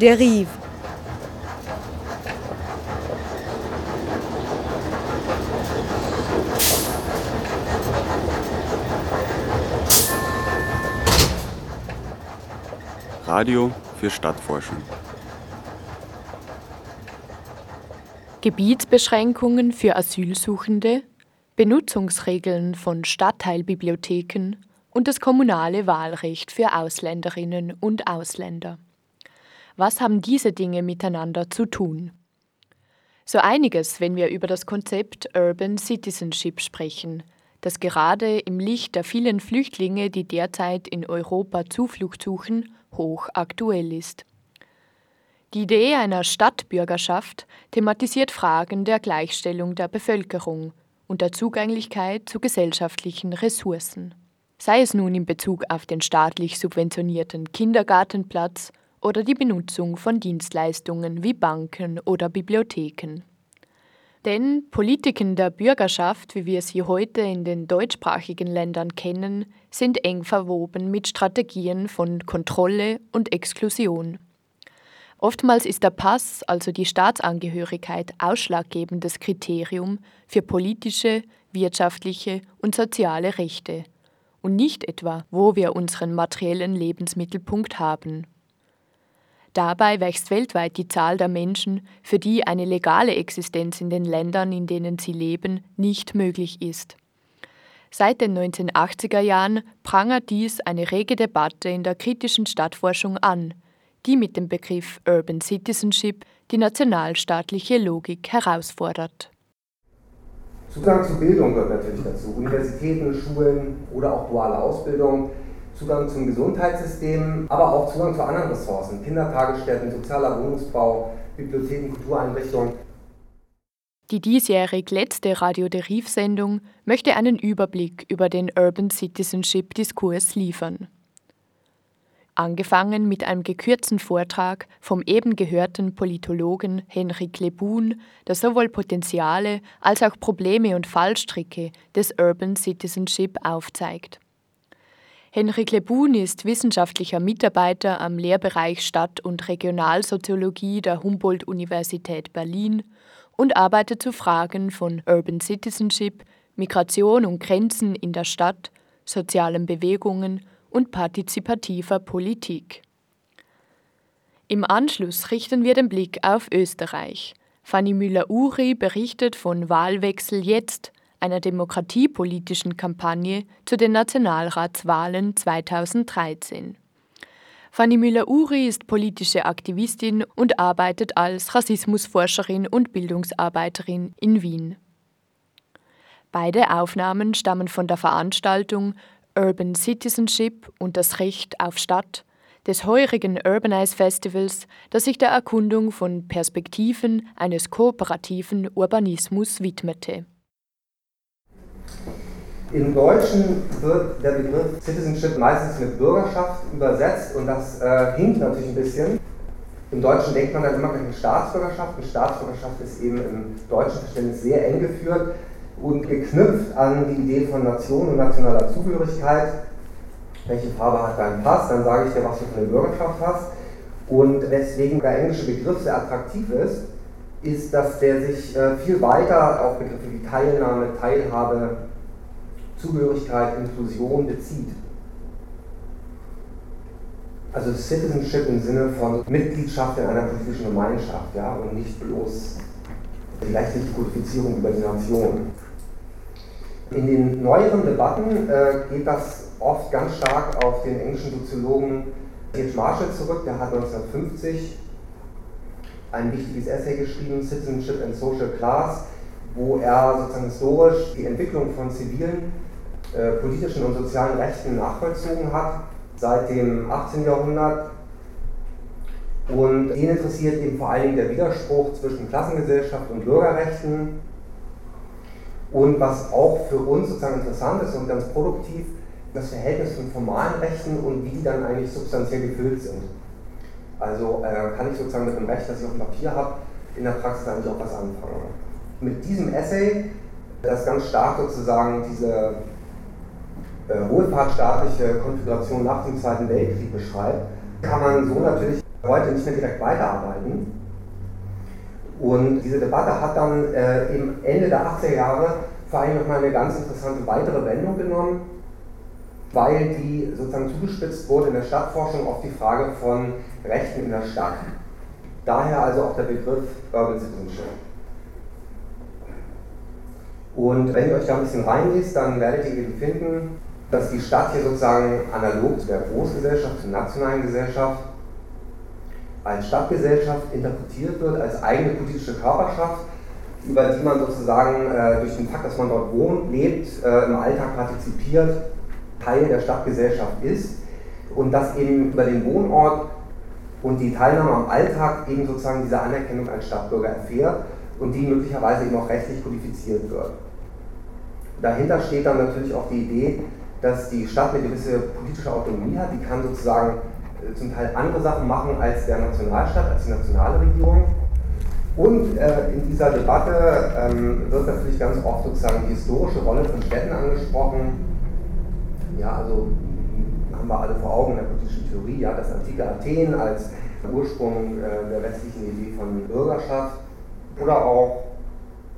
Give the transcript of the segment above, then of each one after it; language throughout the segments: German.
Derive. Radio für Stadtforschung. Gebietsbeschränkungen für Asylsuchende, Benutzungsregeln von Stadtteilbibliotheken und das kommunale Wahlrecht für Ausländerinnen und Ausländer. Was haben diese Dinge miteinander zu tun? So einiges, wenn wir über das Konzept Urban Citizenship sprechen, das gerade im Licht der vielen Flüchtlinge, die derzeit in Europa Zuflucht suchen, hochaktuell ist. Die Idee einer Stadtbürgerschaft thematisiert Fragen der Gleichstellung der Bevölkerung und der Zugänglichkeit zu gesellschaftlichen Ressourcen sei es nun in Bezug auf den staatlich subventionierten Kindergartenplatz oder die Benutzung von Dienstleistungen wie Banken oder Bibliotheken. Denn Politiken der Bürgerschaft, wie wir sie heute in den deutschsprachigen Ländern kennen, sind eng verwoben mit Strategien von Kontrolle und Exklusion. Oftmals ist der Pass, also die Staatsangehörigkeit, ausschlaggebendes Kriterium für politische, wirtschaftliche und soziale Rechte – und nicht etwa, wo wir unseren materiellen Lebensmittelpunkt haben. Dabei wächst weltweit die Zahl der Menschen, für die eine legale Existenz in den Ländern, in denen sie leben, nicht möglich ist. Seit den 1980er Jahren prangert dies eine rege Debatte in der kritischen Stadtforschung an, die mit dem Begriff Urban Citizenship die nationalstaatliche Logik herausfordert. Zugang zu Bildung gehört natürlich dazu. Universitäten, Schulen oder auch duale Ausbildung. Zugang zum Gesundheitssystem, aber auch Zugang zu anderen Ressourcen. Kindertagesstätten, sozialer Wohnungsbau, Bibliotheken, Kultureinrichtungen. Die diesjährig letzte Radio Deriv-Sendung möchte einen Überblick über den Urban Citizenship-Diskurs liefern angefangen mit einem gekürzten Vortrag vom eben gehörten Politologen Henrik Lebun, der sowohl Potenziale als auch Probleme und Fallstricke des Urban Citizenship aufzeigt. Henrik Lebun ist wissenschaftlicher Mitarbeiter am Lehrbereich Stadt- und Regionalsoziologie der Humboldt-Universität Berlin und arbeitet zu Fragen von Urban Citizenship, Migration und Grenzen in der Stadt, sozialen Bewegungen und partizipativer Politik. Im Anschluss richten wir den Blick auf Österreich. Fanny Müller-Uri berichtet von Wahlwechsel jetzt, einer demokratiepolitischen Kampagne zu den Nationalratswahlen 2013. Fanny Müller-Uri ist politische Aktivistin und arbeitet als Rassismusforscherin und Bildungsarbeiterin in Wien. Beide Aufnahmen stammen von der Veranstaltung Urban Citizenship und das Recht auf Stadt des heurigen Urbanize Festivals, das sich der Erkundung von Perspektiven eines kooperativen Urbanismus widmete. Im Deutschen wird der Begriff Citizenship meistens mit Bürgerschaft übersetzt und das äh, hinkt natürlich ein bisschen. Im Deutschen denkt man dann immer an Staatsbürgerschaft. Eine Staatsbürgerschaft ist eben im deutschen Verständnis sehr eng geführt und geknüpft an die Idee von Nation und nationaler Zugehörigkeit. Welche Farbe hat dein Pass? Dann sage ich dir, was du für eine Bürgerschaft hast. Und weswegen der englische Begriff sehr attraktiv ist, ist, dass der sich äh, viel weiter auf Begriffe wie Teilnahme, Teilhabe, Zugehörigkeit, Inklusion bezieht. Also Citizenship im Sinne von Mitgliedschaft in einer politischen Gemeinschaft, ja, und nicht bloß vielleicht nicht die Kodifizierung über die Nation. In den neueren Debatten äh, geht das oft ganz stark auf den englischen Soziologen H. Marshall zurück, der hat 1950 ein wichtiges Essay geschrieben, Citizenship and Social Class, wo er sozusagen historisch die Entwicklung von zivilen, äh, politischen und sozialen Rechten nachvollzogen hat, seit dem 18. Jahrhundert. Und ihn interessiert eben vor Dingen der Widerspruch zwischen Klassengesellschaft und Bürgerrechten und was auch für uns sozusagen interessant ist und ganz produktiv, das Verhältnis von formalen Rechten und wie die dann eigentlich substanziell gefüllt sind. Also äh, kann ich sozusagen mit dem Recht, das ich auf dem Papier habe, in der Praxis eigentlich auch was anfangen. Mit diesem Essay, das ganz stark sozusagen diese äh, wohlfahrtsstaatliche Konfiguration nach dem Zweiten Weltkrieg beschreibt, kann man so natürlich heute nicht mehr direkt weiterarbeiten. Und diese Debatte hat dann äh, im Ende der 80er Jahre vor allem nochmal eine ganz interessante weitere Wendung genommen, weil die sozusagen zugespitzt wurde in der Stadtforschung auf die Frage von Rechten in der Stadt. Daher also auch der Begriff Urban Citizenship. Und wenn ihr euch da ein bisschen reinliest, dann werdet ihr eben finden, dass die Stadt hier sozusagen analog zu der Großgesellschaft, zur nationalen Gesellschaft, als Stadtgesellschaft interpretiert wird, als eigene politische Körperschaft, über die man sozusagen äh, durch den Fakt, dass man dort wohnt, lebt, äh, im Alltag partizipiert, Teil der Stadtgesellschaft ist und dass eben über den Wohnort und die Teilnahme am Alltag eben sozusagen diese Anerkennung als Stadtbürger erfährt und die möglicherweise eben auch rechtlich kodifiziert wird. Dahinter steht dann natürlich auch die Idee, dass die Stadt eine gewisse politische Autonomie hat, die kann sozusagen äh, zum Teil andere Sachen machen als der Nationalstaat, als die nationale Regierung. Und äh, in dieser Debatte ähm, wird natürlich ganz oft sozusagen die historische Rolle von Städten angesprochen. Ja, also haben wir alle vor Augen in der politischen Theorie, ja, das antike Athen als Ursprung äh, der westlichen Idee von Bürgerschaft oder auch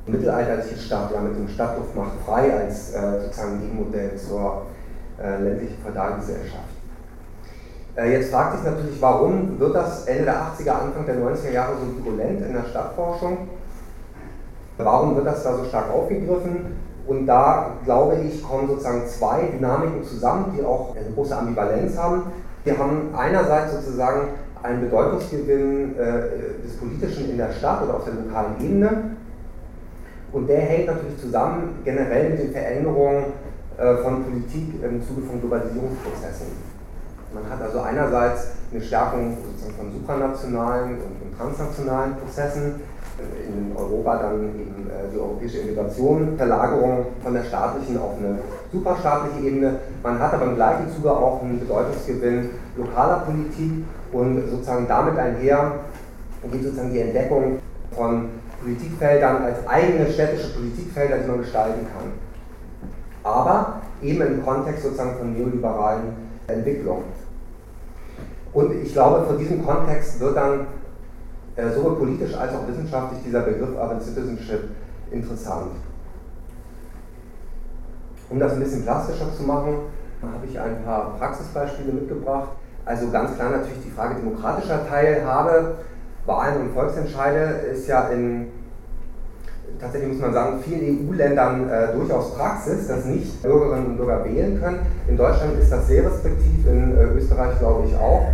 mittelalterliche Stadt, ja, mit dem Stadtluft macht frei als äh, sozusagen Gegenmodell zur äh, ländlichen Feudalgesellschaft. Äh, jetzt fragt sich natürlich, warum wird das Ende der 80er, Anfang der 90er Jahre so virulent in der Stadtforschung? Warum wird das da so stark aufgegriffen? Und da, glaube ich, kommen sozusagen zwei Dynamiken zusammen, die auch eine große Ambivalenz haben. Wir haben einerseits sozusagen einen Bedeutungsgewinn äh, des Politischen in der Stadt oder auf der lokalen Ebene. Und der hängt natürlich zusammen generell mit den Veränderungen äh, von Politik im Zuge von Globalisierungsprozessen. Man hat also einerseits eine Stärkung von supranationalen und transnationalen Prozessen, in Europa dann eben äh, die europäische Integration, Verlagerung von der staatlichen auf eine superstaatliche Ebene. Man hat aber im gleichen Zuge auch einen Bedeutungsgewinn lokaler Politik und sozusagen damit einher geht sozusagen die Entdeckung von Politikfeldern als eigene städtische Politikfelder, die man gestalten kann. Aber eben im Kontext sozusagen von neoliberalen Entwicklung. Und ich glaube, vor diesem Kontext wird dann äh, sowohl politisch als auch wissenschaftlich dieser Begriff Urban Citizenship interessant. Um das ein bisschen plastischer zu machen, habe ich ein paar Praxisbeispiele mitgebracht. Also ganz klar natürlich die Frage demokratischer Teilhabe. Wahlen und Volksentscheide ist ja in tatsächlich muss man sagen, vielen EU-Ländern äh, durchaus Praxis, dass nicht Bürgerinnen und Bürger wählen können. In Deutschland ist das sehr restriktiv, in äh, Österreich glaube ich auch.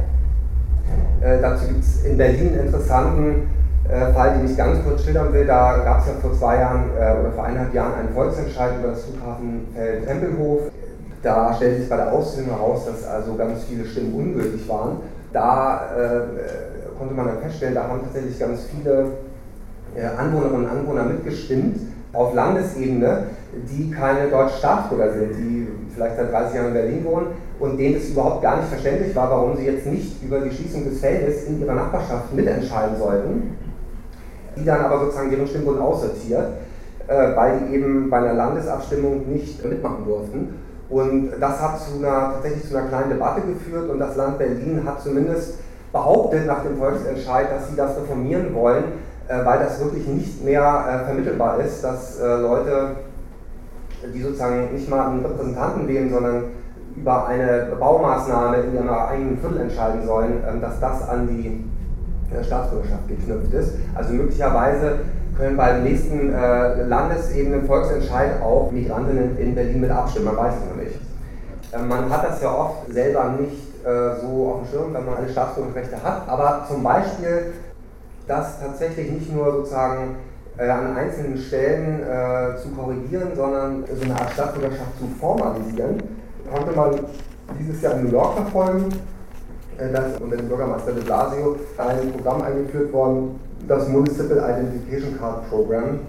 Äh, dazu gibt es in Berlin einen interessanten äh, Fall, den ich ganz kurz schildern will. Da gab es ja vor zwei Jahren äh, oder vor eineinhalb Jahren einen Volksentscheid über das Flughafenfeld Tempelhof. Da stellte sich bei der Auszählung heraus, dass also ganz viele Stimmen ungültig waren. Da äh, konnte man dann feststellen, da haben tatsächlich ganz viele äh, Anwohnerinnen und Anwohner mitgestimmt auf Landesebene, die keine deutschen Staatsbürger sind, die vielleicht seit 30 Jahren in Berlin wohnen und denen es überhaupt gar nicht verständlich war, warum sie jetzt nicht über die Schließung des Feldes in ihrer Nachbarschaft mitentscheiden sollten. Die dann aber sozusagen deren Stimmen wurden aussortiert, äh, weil die eben bei einer Landesabstimmung nicht mitmachen durften. Und das hat zu einer, tatsächlich zu einer kleinen Debatte geführt und das Land Berlin hat zumindest behauptet nach dem Volksentscheid, dass sie das reformieren wollen, äh, weil das wirklich nicht mehr äh, vermittelbar ist, dass äh, Leute, die sozusagen nicht mal einen Repräsentanten wählen, sondern über eine Baumaßnahme in ihrem eigenen Viertel entscheiden sollen, ähm, dass das an die Staatsbürgerschaft geknüpft ist. Also möglicherweise können beim nächsten Landesebenen Volksentscheid auch Migrantinnen in Berlin mit abstimmen, man weiß es noch nicht. Ähm, man hat das ja oft selber nicht so auf dem Schirm, wenn man alle Staatsbürgerrechte hat, aber zum Beispiel das tatsächlich nicht nur sozusagen äh, an einzelnen Stellen äh, zu korrigieren, sondern so eine Art Stadtbürgerschaft zu formalisieren, konnte man dieses Jahr in New York verfolgen. Äh, da ist unter dem Bürgermeister de Blasio ein Programm eingeführt worden, das Municipal Identification Card Program.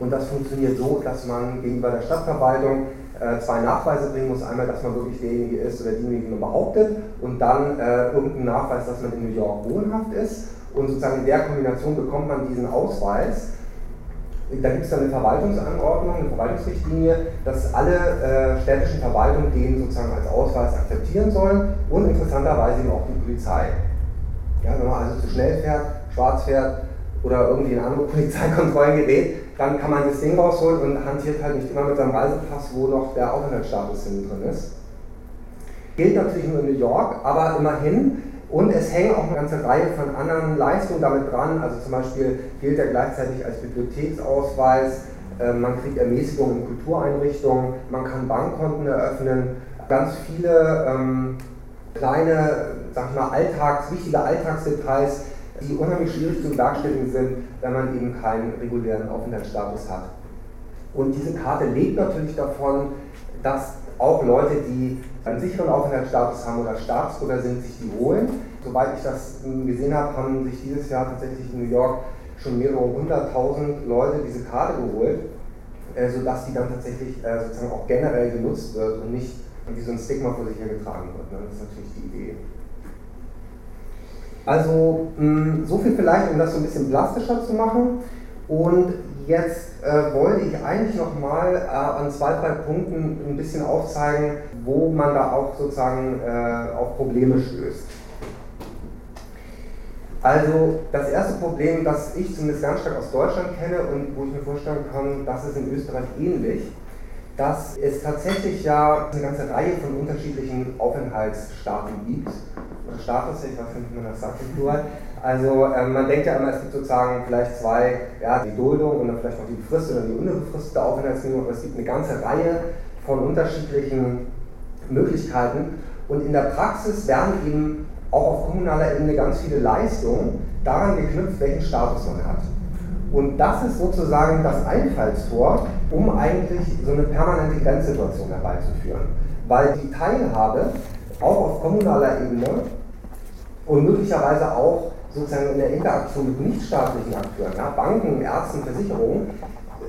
Und das funktioniert so, dass man gegenüber der Stadtverwaltung äh, zwei Nachweise bringen muss. Einmal, dass man wirklich derjenige ist oder diejenige, die man behauptet, und dann äh, irgendeinen Nachweis, dass man in New York wohnhaft ist. Und sozusagen in der Kombination bekommt man diesen Ausweis. Da gibt es dann eine Verwaltungsanordnung, eine Verwaltungsrichtlinie, dass alle äh, städtischen Verwaltungen den sozusagen als Ausweis akzeptieren sollen und interessanterweise eben auch die Polizei. Ja, wenn man also zu schnell fährt, schwarz fährt oder irgendwie in andere Polizeikontrollen gerät, dann kann man das Ding rausholen und hantiert halt nicht immer mit seinem Reisepass, wo noch der Aufenthaltsstatus drin ist. Gilt natürlich nur in New York, aber immerhin. Und es hängen auch eine ganze Reihe von anderen Leistungen damit dran. Also zum Beispiel gilt er gleichzeitig als Bibliotheksausweis, ähm, man kriegt Ermäßigung in Kultureinrichtungen, man kann Bankkonten eröffnen, ganz viele ähm, kleine, sag ich mal, Alltags, wichtige Alltagsdetails, die unheimlich schwierig zu bewerkstelligen sind, wenn man eben keinen regulären Aufenthaltsstatus hat. Und diese Karte lebt natürlich davon, dass auch Leute, die einen sicheren Aufenthaltsstatus haben oder Staatsbürger sind, sich die holen. Soweit ich das gesehen habe, haben sich dieses Jahr tatsächlich in New York schon mehrere hunderttausend Leute diese Karte geholt, äh, sodass die dann tatsächlich äh, sozusagen auch generell genutzt wird und nicht wie so ein Stigma vor sich hergetragen wird. Ne? Das ist natürlich die Idee. Also mh, so viel vielleicht, um das so ein bisschen plastischer zu machen. Und jetzt äh, wollte ich eigentlich nochmal äh, an zwei, drei Punkten ein bisschen aufzeigen, wo man da auch sozusagen äh, auf Probleme stößt. Also das erste Problem, das ich zumindest ganz stark aus Deutschland kenne und wo ich mir vorstellen kann, das ist in Österreich ähnlich, dass es tatsächlich ja eine ganze Reihe von unterschiedlichen Aufenthaltsstaaten gibt. Oder Status, ich weiß nicht, wie man das sagt Plural. Also ähm, man denkt ja immer, es gibt sozusagen vielleicht zwei, ja, die Duldung und dann vielleicht noch die befristete oder die unbefristete Aufenthaltsgenehmigung, aber es gibt eine ganze Reihe von unterschiedlichen Möglichkeiten und in der Praxis werden eben auch auf kommunaler Ebene ganz viele Leistungen daran geknüpft, welchen Status man hat. Und das ist sozusagen das Einfallstor, um eigentlich so eine permanente Grenzsituation herbeizuführen. Weil die Teilhabe auch auf kommunaler Ebene und möglicherweise auch sozusagen in der Interaktion mit nichtstaatlichen Akteuren, ja, Banken, Ärzten, Versicherungen,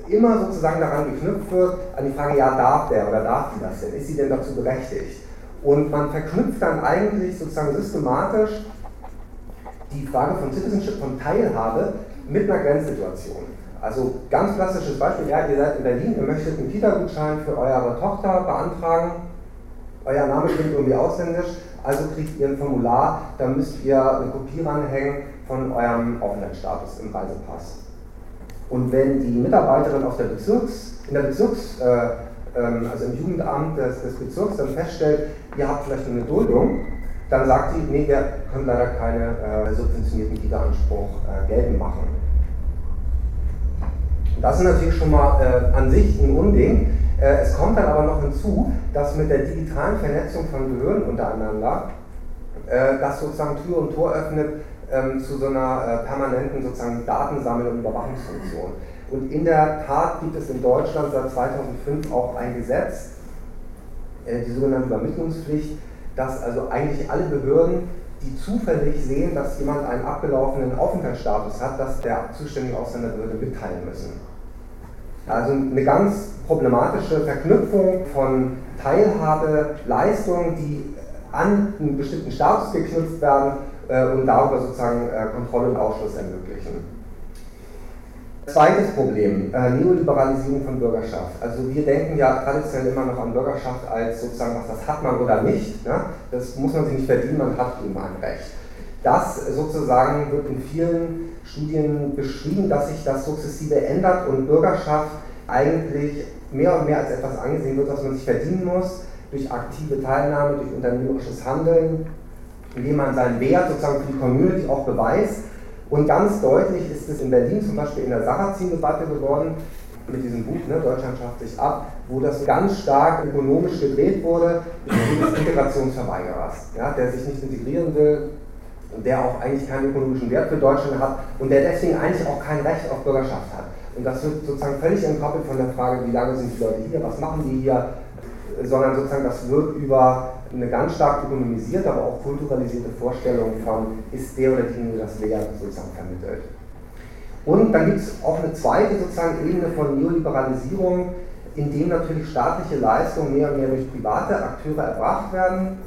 immer sozusagen daran geknüpft wird, an die Frage, ja, darf der oder darf die das denn? Ist sie denn dazu berechtigt? Und man verknüpft dann eigentlich sozusagen systematisch die Frage von Citizenship, von Teilhabe mit einer Grenzsituation. Also ganz klassisches Beispiel, ja, ihr seid in Berlin, ihr möchtet einen Kita-Gutschein für eure Tochter beantragen, euer Name klingt irgendwie ausländisch, also kriegt ihr ein Formular, da müsst ihr eine Kopie ranhängen von eurem Aufenthaltsstatus im Reisepass. Und wenn die Mitarbeiterin auf der Bezirks, in der Bezirks, äh, ähm, also im Jugendamt des, des, Bezirks dann feststellt, ihr habt vielleicht eine Duldung, dann sagt sie, nee, wir können leider keine äh, subventionierten Kita-Anspruch äh, geltend machen. Das ist natürlich schon mal äh, an sich ein Unding. Äh, es kommt dann aber noch hinzu, dass mit der digitalen Vernetzung von Behörden untereinander äh, das sozusagen Tür und Tor öffnet ähm, zu so einer äh, permanenten sozusagen Datensammel- und Überwachungsfunktion. Und in der Tat gibt es in Deutschland seit 2005 auch ein Gesetz, äh, die sogenannte Übermittlungspflicht, dass also eigentlich alle Behörden, die zufällig sehen, dass jemand einen abgelaufenen Aufenthaltsstatus hat, dass der zuständige Ausländerbehörde mitteilen müssen. Also eine ganz problematische Verknüpfung von Teilhabe, Leistungen, die an einen bestimmten Status geknüpft werden äh, und darüber sozusagen äh, Kontrolle und Ausschluss ermöglichen. Zweites Problem, äh, Neoliberalisierung von Bürgerschaft. Also wir denken ja traditionell immer noch an Bürgerschaft als sozusagen, was das hat man oder nicht. Ne? Das muss man sich nicht verdienen, man hat eben ein Recht. Das sozusagen wird in vielen Studien beschrieben, dass sich das sukzessive ändert und Bürgerschaft eigentlich mehr und mehr als etwas angesehen wird, was man sich verdienen muss, durch aktive Teilnahme, durch unternehmerisches Handeln, indem man seinen Wert sozusagen für die Community auch beweist. Und ganz deutlich ist es in Berlin zum Beispiel in der Sarrazin-Debatte geworden, mit diesem Buch, ne, Deutschland schafft sich ab, wo das ganz stark ökonomisch gedreht wurde, des Integrationsverweigerers, ja, der sich nicht integrieren will, der auch eigentlich keinen ökonomischen Wert für Deutschland hat und der deswegen eigentlich auch kein Recht auf Bürgerschaft hat. Und das wird sozusagen völlig entkoppelt von der Frage, wie lange sind die Leute hier, was machen die hier, sondern sozusagen das wird über eine ganz stark ökonomisierte, aber auch kulturalisierte Vorstellung von, ist der oder diejenige das wert, sozusagen vermittelt. Und dann gibt es auch eine zweite sozusagen Ebene von Neoliberalisierung, in dem natürlich staatliche Leistungen mehr und mehr durch private Akteure erbracht werden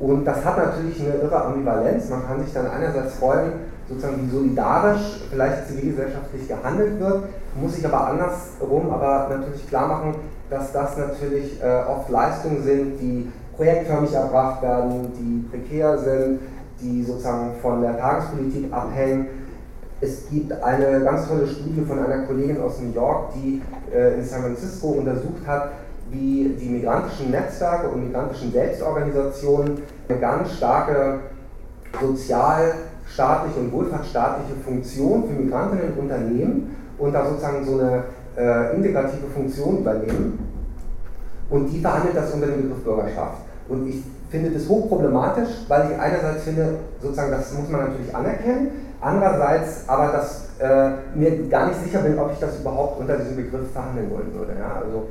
und das hat natürlich eine irre Ambivalenz. Man kann sich dann einerseits freuen, sozusagen wie solidarisch vielleicht zivilgesellschaftlich gehandelt wird, muss sich aber andersrum aber natürlich klar machen, dass das natürlich äh, oft Leistungen sind, die projektförmig erbracht werden, die prekär sind, die sozusagen von der Tagespolitik abhängen. Es gibt eine ganz tolle Studie von einer Kollegin aus New York, die äh, in San Francisco untersucht hat, wie die migrantischen Netzwerke und migrantischen Selbstorganisationen eine ganz starke sozialstaatliche und wohlfahrtsstaatliche Funktion für Migrantinnen und Unternehmen und da sozusagen so eine äh, integrative Funktion übernehmen. Und die verhandelt das unter dem Begriff Bürgerschaft. Und ich finde das hochproblematisch, weil ich einerseits finde, sozusagen, das muss man natürlich anerkennen, andererseits aber, dass äh, mir gar nicht sicher bin, ob ich das überhaupt unter diesem Begriff verhandeln wollen würde. Ja? Also,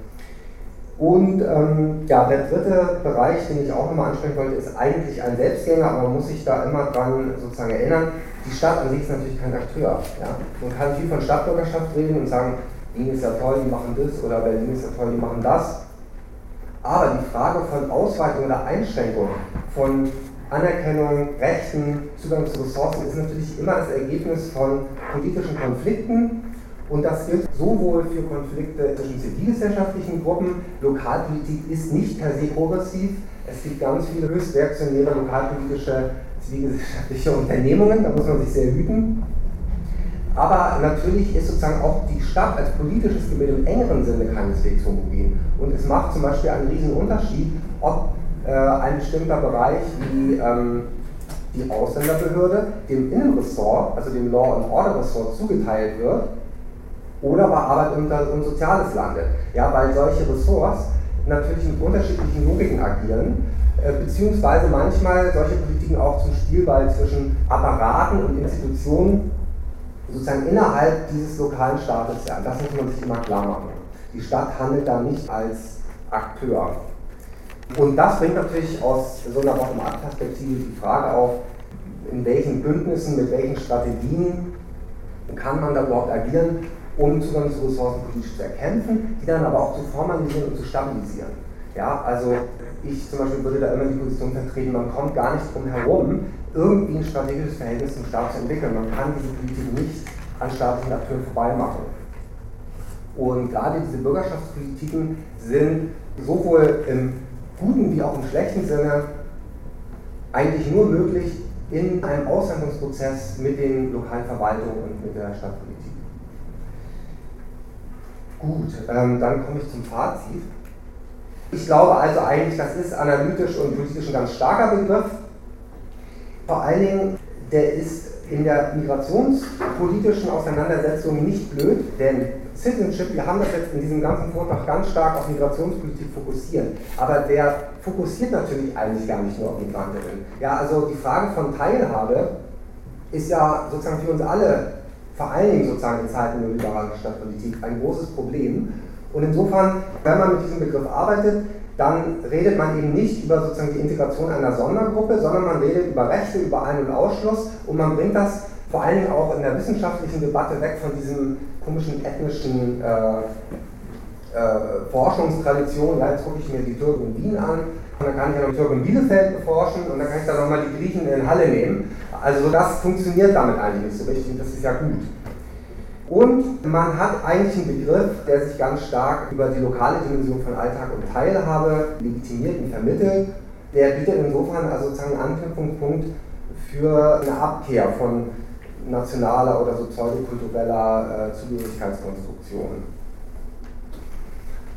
und ähm, ja, der dritte Bereich, den ich auch nochmal ansprechen wollte, ist eigentlich ein Selbstgänger, aber man muss sich da immer dran sozusagen erinnern, die Stadt an sich ist natürlich kein Akteur. Ja? Man kann viel von Stadtbürgerschaft reden und sagen, Wien ist ja toll, die machen das, oder Berlin ist ja toll, die machen das. Aber die Frage von Ausweitung oder Einschränkung von Anerkennung, Rechten, Zugang zu Ressourcen ist natürlich immer das Ergebnis von politischen Konflikten und das gilt sowohl für Konflikte zwischen zivilgesellschaftlichen Gruppen, Lokalpolitik ist nicht per se progressiv, es gibt ganz viele höchst reaktionäre lokalpolitische zivilgesellschaftliche Unternehmungen, da muss man sich sehr hüten. Aber natürlich ist sozusagen auch die Stadt als politisches Gebilde im engeren Sinne keineswegs homogen. Und es macht zum Beispiel einen riesen Unterschied, ob äh, ein bestimmter Bereich wie ähm, die Ausländerbehörde dem Innenressort, also dem Law and Order Ressort zugeteilt wird oder bei Arbeit und, und Soziales landet. Ja, weil solche Ressorts natürlich mit unterschiedlichen Logiken agieren, äh, beziehungsweise manchmal solche Politiken auch zum Spielball zwischen Apparaten und Institutionen sozusagen innerhalb dieses lokalen Staates werden. Das muss man sich immer klar machen. Die Stadt handelt da nicht als Akteur. Und das bringt natürlich aus so einer Bottom-up-Perspektive die Frage auf, in welchen Bündnissen, mit welchen Strategien kann man da überhaupt agieren um Zugang zu Ressourcen politisch zu erkämpfen, die dann aber auch zu formalisieren und zu stabilisieren. Ja, also ich zum Beispiel würde da immer die Position vertreten, man kommt gar nicht drum herum, irgendwie ein strategisches Verhältnis zum Staat zu entwickeln. Man kann diese Politik nicht an staatlichen Akteuren vorbeimachen. Und gerade diese Bürgerschaftspolitiken sind sowohl im guten wie auch im schlechten Sinne eigentlich nur möglich in einem Aushandlungsprozess mit den lokalen Verwaltungen und mit der Stadtpolitik. Gut, ähm, dann komme ich zum Fazit. Ich glaube also eigentlich, das ist analytisch und politisch ein ganz starker Begriff. Vor allen Dingen, der ist in der migrationspolitischen Auseinandersetzung nicht blöd, denn Citizenship, wir haben das jetzt in diesem ganzen Vortrag ganz stark auf Migrationspolitik fokussiert, aber der fokussiert natürlich eigentlich gar nicht nur auf Migrantinnen. Ja, also die Frage von Teilhabe ist ja sozusagen für uns alle vor allen Dingen sozusagen in Zeiten der liberalen Stadtpolitik ein großes Problem. Und insofern, wenn man mit diesem Begriff arbeitet, dann redet man eben nicht über sozusagen die Integration einer Sondergruppe, sondern man redet über Rechte, über Ein- und Ausschluss und man bringt das vor allen Dingen auch in der wissenschaftlichen Debatte weg von diesem komischen ethnischen äh, äh, Forschungstradition. Ja, jetzt gucke ich mir die Türken in Wien an und dann kann ich ja noch die Türken in Bielefeld beforschen und dann kann ich dann nochmal die Griechen in Halle nehmen. Also das funktioniert damit eigentlich nicht so richtig das ist ja gut. Und man hat eigentlich einen Begriff, der sich ganz stark über die lokale Dimension von Alltag und Teilhabe legitimiert und vermittelt. Der bietet insofern also sozusagen einen Anknüpfungspunkt für eine Abkehr von nationaler oder so pseudokultureller äh, Zugehörigkeitskonstruktion.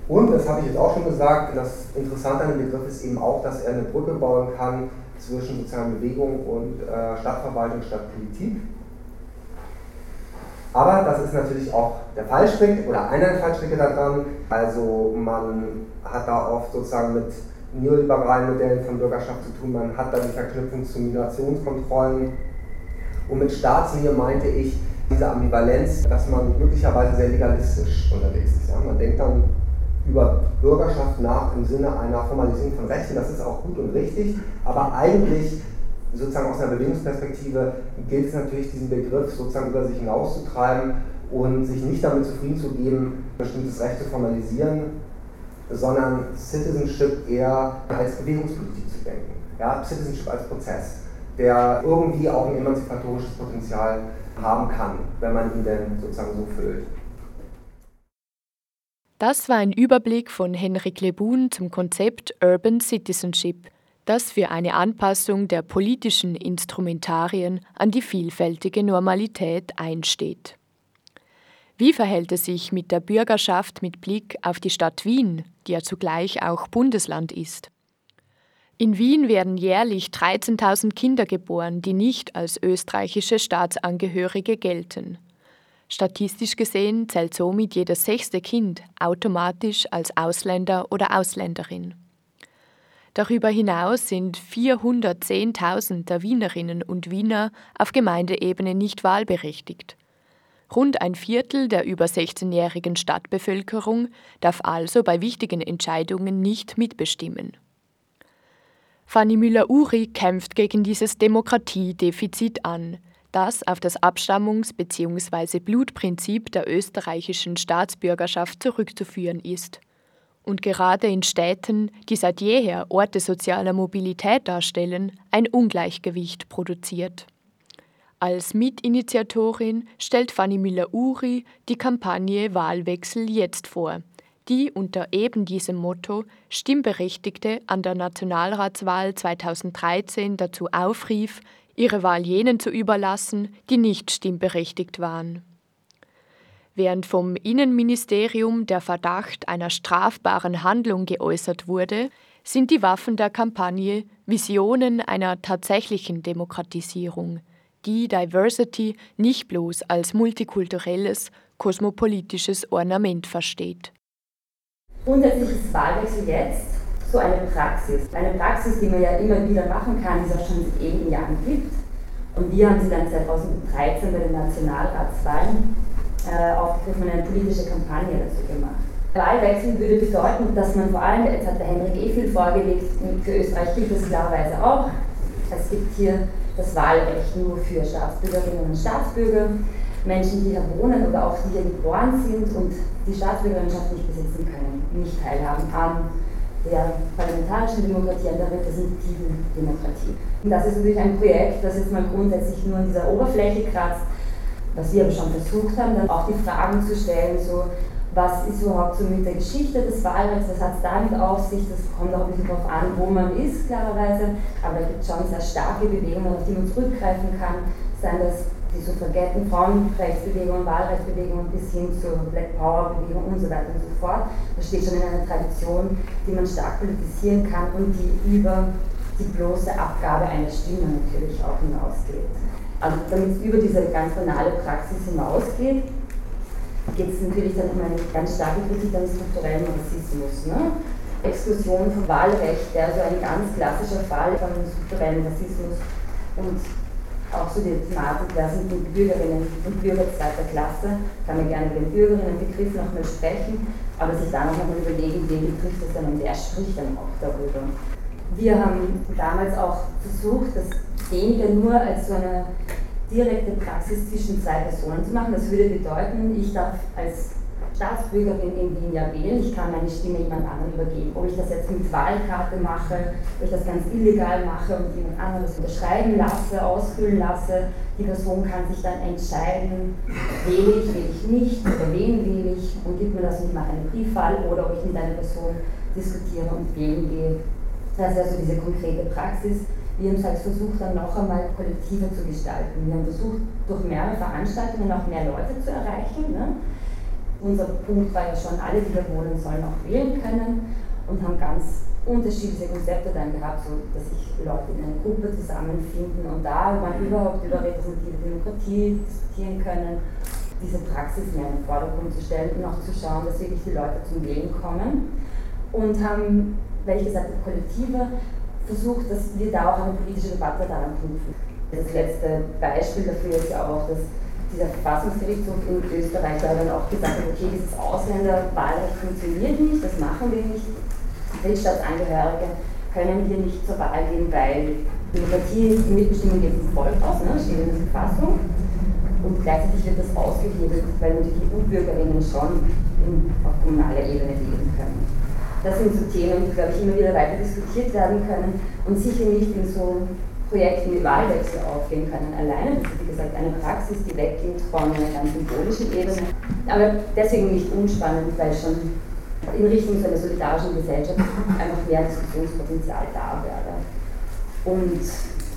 Und, das habe ich jetzt auch schon gesagt, das Interessante an dem Begriff ist eben auch, dass er eine Brücke bauen kann zwischen sozialen Bewegung und äh, Stadtverwaltung, Stadtpolitik. Aber das ist natürlich auch der Fallstrick oder einer der Fallstricke daran. Also man hat da oft sozusagen mit neoliberalen Modellen von Bürgerschaft zu tun, man hat da die Verknüpfung zu Migrationskontrollen. Und mit Staatsnähe meinte ich diese Ambivalenz, dass man möglicherweise sehr legalistisch unterwegs ist. Ja? Man denkt dann über Bürgerschaft nach im Sinne einer Formalisierung von Rechten, das ist auch gut und richtig, aber eigentlich sozusagen aus einer Bewegungsperspektive gilt es natürlich, diesen Begriff sozusagen über sich hinauszutreiben und sich nicht damit zufrieden zu geben, bestimmtes Recht zu formalisieren, sondern Citizenship eher als Bewegungspolitik zu denken. Ja, Citizenship als Prozess, der irgendwie auch ein emanzipatorisches Potenzial haben kann, wenn man ihn denn sozusagen so füllt. Das war ein Überblick von Henrik Lebun zum Konzept Urban Citizenship, das für eine Anpassung der politischen Instrumentarien an die vielfältige Normalität einsteht. Wie verhält es sich mit der Bürgerschaft mit Blick auf die Stadt Wien, die ja zugleich auch Bundesland ist? In Wien werden jährlich 13.000 Kinder geboren, die nicht als österreichische Staatsangehörige gelten. Statistisch gesehen zählt somit jedes sechste Kind automatisch als Ausländer oder Ausländerin. Darüber hinaus sind 410.000 der Wienerinnen und Wiener auf Gemeindeebene nicht wahlberechtigt. Rund ein Viertel der über 16-jährigen Stadtbevölkerung darf also bei wichtigen Entscheidungen nicht mitbestimmen. Fanny Müller-Uri kämpft gegen dieses Demokratiedefizit an, das auf das Abstammungs- bzw. Blutprinzip der österreichischen Staatsbürgerschaft zurückzuführen ist – und gerade in Städten, die seit jeher Orte sozialer Mobilität darstellen, ein Ungleichgewicht produziert. Als Mitinitiatorin stellt Fanny Müller-Uri die Kampagne Wahlwechsel jetzt vor, die unter eben diesem Motto Stimmberechtigte an der Nationalratswahl 2013 dazu aufrief, ihre Wahl jenen zu überlassen, die nicht stimmberechtigt waren. Während vom Innenministerium der Verdacht einer strafbaren Handlung geäußert wurde, sind die Waffen der Kampagne Visionen einer tatsächlichen Demokratisierung, die Diversity nicht bloß als multikulturelles, kosmopolitisches Ornament versteht. Grundsätzlich ist Wahlwechsel jetzt so eine Praxis. Eine Praxis, die man ja immer wieder machen kann, die es auch schon seit einigen Jahren gibt. Und wir haben sie dann 2013 bei den Nationalratswahlen äh, aufgegriffen und eine politische Kampagne dazu gemacht. Wahlwechsel würde bedeuten, dass man vor allem, jetzt hat der Henrik eh viel vorgelegt, für Österreich gilt das klarerweise auch, es gibt hier das Wahlrecht nur für Staatsbürgerinnen und Staatsbürger, Menschen, die hier wohnen oder auch die hier geboren sind und die Staatsbürgerschaft nicht besitzen können, nicht teilhaben an der parlamentarischen Demokratie, an der repräsentativen Demokratie. Und das ist natürlich ein Projekt, das jetzt mal grundsätzlich nur an dieser Oberfläche kratzt, was wir aber schon versucht haben, dann auch die Fragen zu stellen, so was ist überhaupt so mit der Geschichte des Wahlrechts, was hat es damit auf sich, das kommt auch ein bisschen darauf an, wo man ist, klarerweise, aber da gibt es schon sehr starke Bewegungen, auf die man zurückgreifen kann, seien das die Suffragetten, Frauenrechtsbewegung, Wahlrechtsbewegung bis hin zur Black Power Bewegung und so weiter und so fort. Das steht schon in einer Tradition, die man stark politisieren kann und die über die bloße Abgabe einer Stimme natürlich auch hinausgeht. Also damit es über diese ganz banale Praxis hinausgeht, geht es natürlich dann um eine ganz starke Kritik am strukturellen Rassismus. Ne? Exklusion vom Wahlrecht, also ein ganz klassischer Fall von strukturellen Rassismus und auch so die Thematik, wer sind die Bürgerinnen und Bürger zweiter Klasse, kann man gerne den Bürgerinnenbegriff nochmal sprechen, aber sich dann nochmal überlegen, wen betrifft das denn und wer spricht dann auch darüber. Wir haben damals auch versucht, das weniger nur als so eine direkte Praxis zwischen zwei Personen zu machen. Das würde bedeuten, ich darf als Staatsbürgerin in Wien ja wählen, ich kann meine Stimme jemand anderem übergeben. Ob ich das jetzt mit Wahlkarte mache, ob ich das ganz illegal mache und jemand anderes unterschreiben lasse, ausfüllen lasse, die Person kann sich dann entscheiden, wähle ich, wähle ich nicht, oder wen wähle ich und gibt mir das und ich mache eine Briefwahl oder ob ich mit einer Person diskutiere und wählen gehe. Das ist also diese konkrete Praxis. Wir haben es halt versucht, dann noch einmal kollektiver zu gestalten. Wir haben versucht, durch mehrere Veranstaltungen auch mehr Leute zu erreichen. Ne? Unser Punkt war ja schon, alle, die hier wohnen, sollen auch wählen können und haben ganz unterschiedliche Konzepte dann gehabt, so dass sich Leute in einer Gruppe zusammenfinden und da man überhaupt über repräsentative Demokratie diskutieren können, diese Praxis mehr in den Vordergrund zu stellen und auch zu schauen, dass wirklich die Leute zum Wählen kommen und haben, gesagt habe, Kollektive versucht, dass wir da auch eine politische Debatte daran knüpfen. Das letzte Beispiel dafür ist ja auch, dass dieser Verfassungsgerichtshof in Österreich da dann auch gesagt hat, okay, dieses Ausländerwahlrecht funktioniert nicht, das machen wir nicht. Drittstaatsangehörige können hier nicht zur Wahl gehen, weil Demokratie, die Mitbestimmung geht vom Volk aus, ne, steht in der Verfassung. Und gleichzeitig wird das ausgehebelt, weil natürlich EU-Bürgerinnen schon in, auf kommunaler Ebene leben können. Das sind so Themen, die, glaube ich, immer wieder weiter diskutiert werden können und sicher nicht in so Projekten wie Wahlwechsel aufgehen können. Alleine, das ist wie gesagt eine Praxis, die weggeht von einer ganz symbolischen Ebene, aber deswegen nicht unspannend, weil schon in Richtung einer solidarischen Gesellschaft einfach mehr Diskussionspotenzial da wäre. Und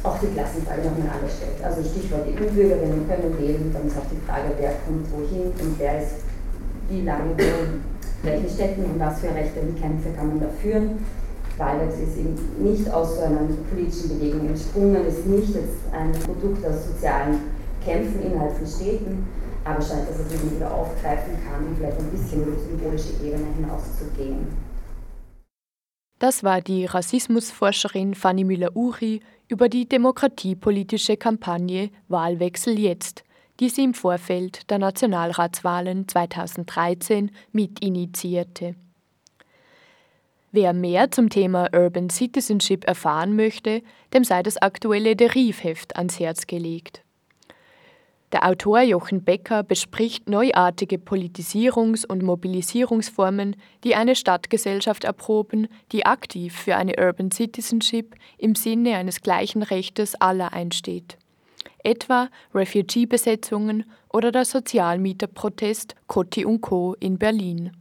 auch die Klassenfrage nochmal anders stellt. Also Stichwort EU-Bürgerinnen können wählen, dann ist auch die Frage, wer kommt wohin und wer ist wie lange wo in welchen Städten und was für Rechte und Kämpfe kann man da führen. Wahlrecht ist eben nicht aus so einer politischen Bewegung entsprungen, ist nicht jetzt ein Produkt aus sozialen Kämpfen innerhalb von Städten, aber scheint, dass es eben wieder aufgreifen kann und vielleicht ein bisschen über die symbolische Ebene hinauszugehen. Das war die Rassismusforscherin Fanny Müller-Uri über die demokratiepolitische Kampagne Wahlwechsel jetzt, die sie im Vorfeld der Nationalratswahlen 2013 mitinitiierte. Wer mehr zum Thema Urban Citizenship erfahren möchte, dem sei das aktuelle Derivheft ans Herz gelegt. Der Autor Jochen Becker bespricht neuartige Politisierungs- und Mobilisierungsformen, die eine Stadtgesellschaft erproben, die aktiv für eine Urban Citizenship im Sinne eines gleichen Rechtes aller einsteht. Etwa Refugee-Besetzungen oder der Sozialmieterprotest Cotti und Co. in Berlin.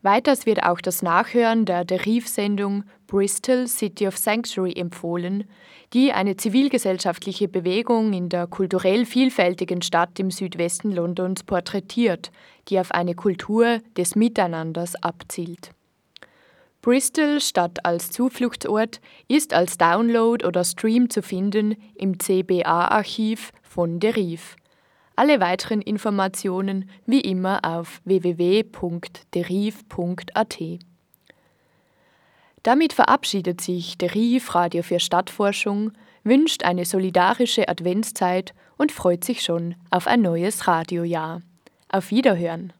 Weiters wird auch das Nachhören der Deriv-Sendung Bristol City of Sanctuary empfohlen, die eine zivilgesellschaftliche Bewegung in der kulturell vielfältigen Stadt im Südwesten Londons porträtiert, die auf eine Kultur des Miteinanders abzielt. Bristol statt als Zufluchtsort ist als Download oder Stream zu finden im CBA-Archiv von Deriv. Alle weiteren Informationen wie immer auf www.deriv.at. Damit verabschiedet sich Deriv Radio für Stadtforschung, wünscht eine solidarische Adventszeit und freut sich schon auf ein neues Radiojahr. Auf Wiederhören!